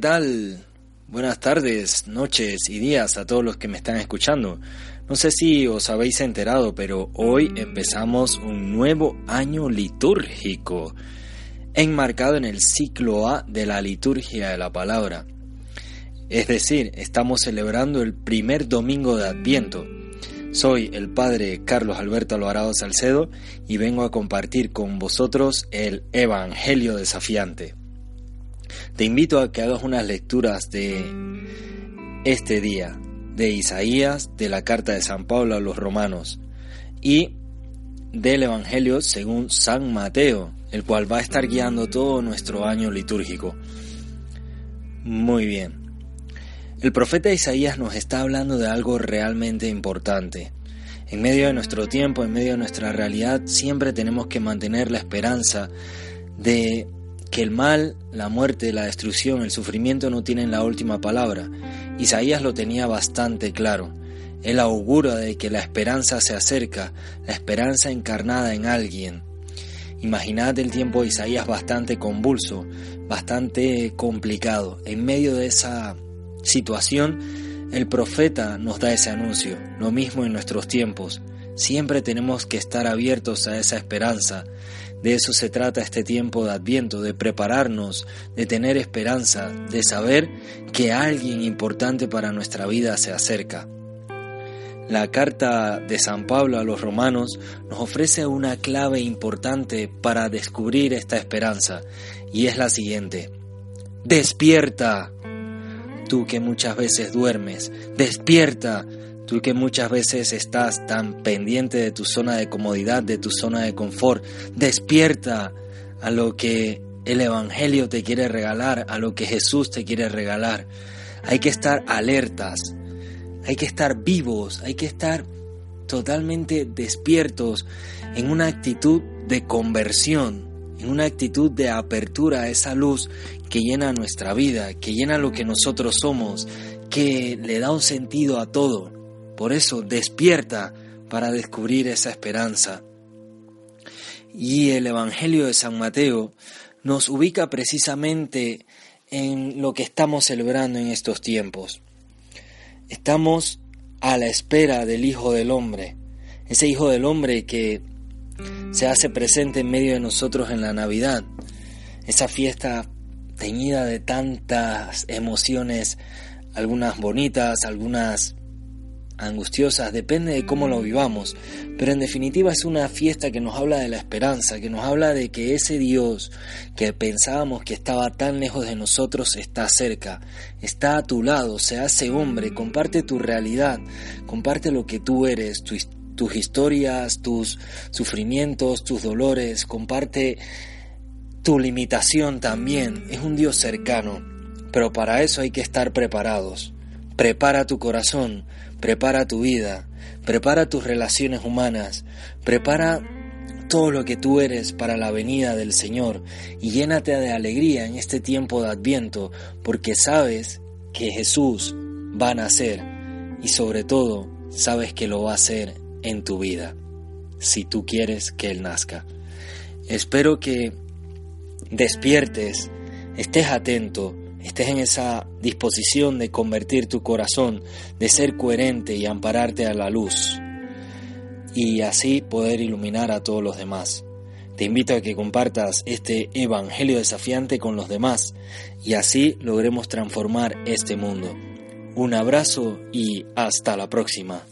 ¿Qué tal? Buenas tardes, noches y días a todos los que me están escuchando. No sé si os habéis enterado, pero hoy empezamos un nuevo año litúrgico, enmarcado en el ciclo A de la liturgia de la palabra. Es decir, estamos celebrando el primer domingo de Adviento. Soy el padre Carlos Alberto Alvarado Salcedo y vengo a compartir con vosotros el Evangelio desafiante. Te invito a que hagas unas lecturas de este día, de Isaías, de la carta de San Pablo a los romanos y del Evangelio según San Mateo, el cual va a estar guiando todo nuestro año litúrgico. Muy bien. El profeta Isaías nos está hablando de algo realmente importante. En medio de nuestro tiempo, en medio de nuestra realidad, siempre tenemos que mantener la esperanza de que el mal, la muerte, la destrucción, el sufrimiento no tienen la última palabra. Isaías lo tenía bastante claro. Él augura de que la esperanza se acerca, la esperanza encarnada en alguien. Imaginad el tiempo de Isaías bastante convulso, bastante complicado. En medio de esa situación, el profeta nos da ese anuncio. Lo mismo en nuestros tiempos. Siempre tenemos que estar abiertos a esa esperanza. De eso se trata este tiempo de Adviento, de prepararnos, de tener esperanza, de saber que alguien importante para nuestra vida se acerca. La carta de San Pablo a los romanos nos ofrece una clave importante para descubrir esta esperanza y es la siguiente. Despierta. Tú que muchas veces duermes, despierta. Tú que muchas veces estás tan pendiente de tu zona de comodidad, de tu zona de confort, despierta a lo que el Evangelio te quiere regalar, a lo que Jesús te quiere regalar. Hay que estar alertas, hay que estar vivos, hay que estar totalmente despiertos en una actitud de conversión, en una actitud de apertura a esa luz que llena nuestra vida, que llena lo que nosotros somos, que le da un sentido a todo. Por eso despierta para descubrir esa esperanza. Y el Evangelio de San Mateo nos ubica precisamente en lo que estamos celebrando en estos tiempos. Estamos a la espera del Hijo del Hombre, ese Hijo del Hombre que se hace presente en medio de nosotros en la Navidad, esa fiesta teñida de tantas emociones, algunas bonitas, algunas angustiosas, depende de cómo lo vivamos, pero en definitiva es una fiesta que nos habla de la esperanza, que nos habla de que ese Dios que pensábamos que estaba tan lejos de nosotros está cerca, está a tu lado, se hace hombre, comparte tu realidad, comparte lo que tú eres, tu, tus historias, tus sufrimientos, tus dolores, comparte tu limitación también, es un Dios cercano, pero para eso hay que estar preparados. Prepara tu corazón, prepara tu vida, prepara tus relaciones humanas, prepara todo lo que tú eres para la venida del Señor y llénate de alegría en este tiempo de Adviento, porque sabes que Jesús va a nacer y sobre todo sabes que lo va a hacer en tu vida, si tú quieres que Él nazca. Espero que despiertes, estés atento, estés en esa disposición de convertir tu corazón, de ser coherente y ampararte a la luz, y así poder iluminar a todos los demás. Te invito a que compartas este Evangelio desafiante con los demás y así logremos transformar este mundo. Un abrazo y hasta la próxima.